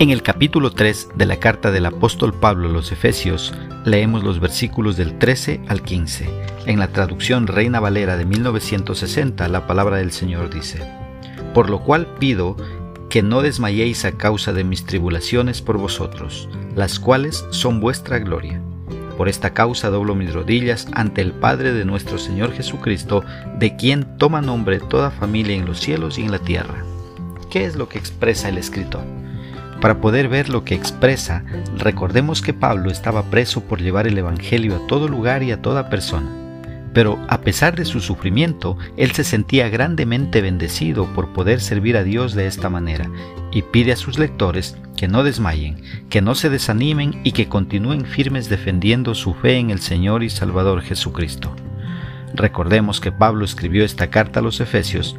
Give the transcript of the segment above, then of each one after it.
En el capítulo 3 de la carta del apóstol Pablo a los Efesios, leemos los versículos del 13 al 15. En la traducción Reina Valera de 1960, la palabra del Señor dice, Por lo cual pido que no desmayéis a causa de mis tribulaciones por vosotros, las cuales son vuestra gloria. Por esta causa doblo mis rodillas ante el Padre de nuestro Señor Jesucristo, de quien toma nombre toda familia en los cielos y en la tierra. ¿Qué es lo que expresa el escritor? Para poder ver lo que expresa, recordemos que Pablo estaba preso por llevar el Evangelio a todo lugar y a toda persona. Pero a pesar de su sufrimiento, él se sentía grandemente bendecido por poder servir a Dios de esta manera y pide a sus lectores que no desmayen, que no se desanimen y que continúen firmes defendiendo su fe en el Señor y Salvador Jesucristo. Recordemos que Pablo escribió esta carta a los Efesios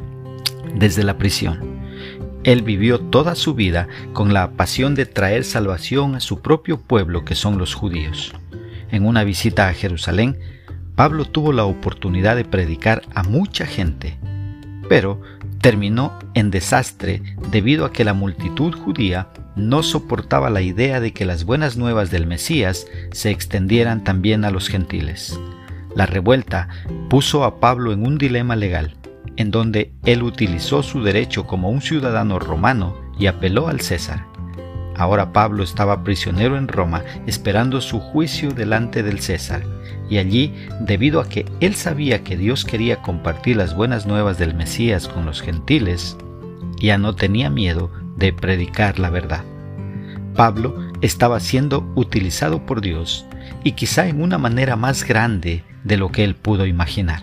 desde la prisión él vivió toda su vida con la pasión de traer salvación a su propio pueblo que son los judíos. En una visita a Jerusalén, Pablo tuvo la oportunidad de predicar a mucha gente, pero terminó en desastre debido a que la multitud judía no soportaba la idea de que las buenas nuevas del Mesías se extendieran también a los gentiles. La revuelta puso a Pablo en un dilema legal en donde él utilizó su derecho como un ciudadano romano y apeló al César. Ahora Pablo estaba prisionero en Roma esperando su juicio delante del César, y allí, debido a que él sabía que Dios quería compartir las buenas nuevas del Mesías con los gentiles, ya no tenía miedo de predicar la verdad. Pablo estaba siendo utilizado por Dios y quizá en una manera más grande de lo que él pudo imaginar.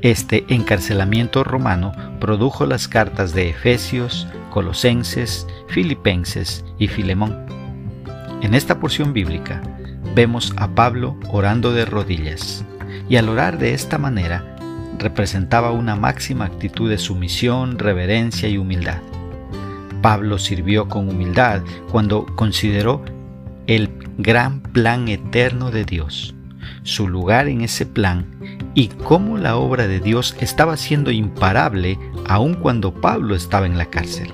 Este encarcelamiento romano produjo las cartas de Efesios, Colosenses, Filipenses y Filemón. En esta porción bíblica vemos a Pablo orando de rodillas, y al orar de esta manera representaba una máxima actitud de sumisión, reverencia y humildad. Pablo sirvió con humildad cuando consideró el gran plan eterno de Dios, su lugar en ese plan y cómo la obra de Dios estaba siendo imparable aun cuando Pablo estaba en la cárcel.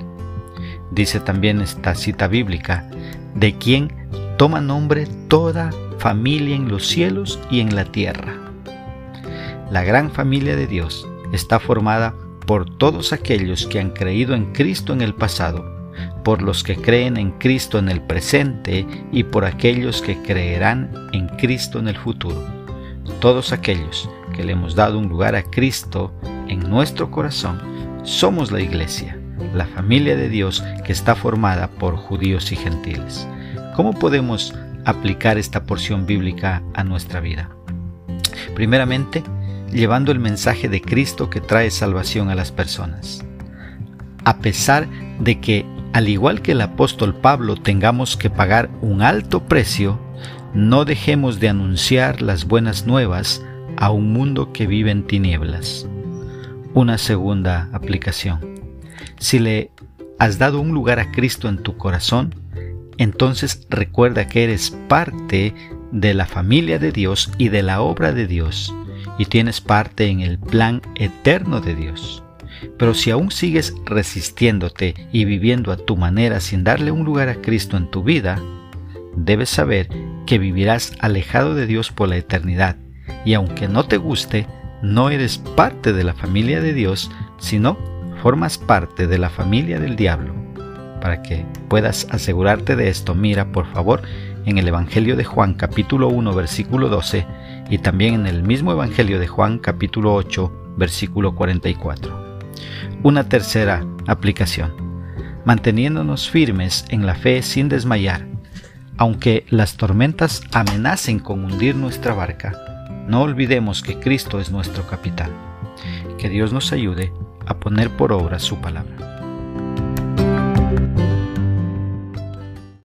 Dice también esta cita bíblica, de quien toma nombre toda familia en los cielos y en la tierra. La gran familia de Dios está formada por todos aquellos que han creído en Cristo en el pasado, por los que creen en Cristo en el presente y por aquellos que creerán en Cristo en el futuro. Todos aquellos que le hemos dado un lugar a Cristo en nuestro corazón, somos la iglesia, la familia de Dios que está formada por judíos y gentiles. ¿Cómo podemos aplicar esta porción bíblica a nuestra vida? Primeramente, llevando el mensaje de Cristo que trae salvación a las personas. A pesar de que, al igual que el apóstol Pablo, tengamos que pagar un alto precio, no dejemos de anunciar las buenas nuevas a un mundo que vive en tinieblas. Una segunda aplicación. Si le has dado un lugar a Cristo en tu corazón, entonces recuerda que eres parte de la familia de Dios y de la obra de Dios, y tienes parte en el plan eterno de Dios. Pero si aún sigues resistiéndote y viviendo a tu manera sin darle un lugar a Cristo en tu vida, debes saber que vivirás alejado de Dios por la eternidad y aunque no te guste, no eres parte de la familia de Dios, sino formas parte de la familia del diablo. Para que puedas asegurarte de esto, mira por favor en el Evangelio de Juan capítulo 1 versículo 12 y también en el mismo Evangelio de Juan capítulo 8 versículo 44. Una tercera aplicación. Manteniéndonos firmes en la fe sin desmayar, aunque las tormentas amenacen con hundir nuestra barca, no olvidemos que Cristo es nuestro capitán. Que Dios nos ayude a poner por obra su palabra.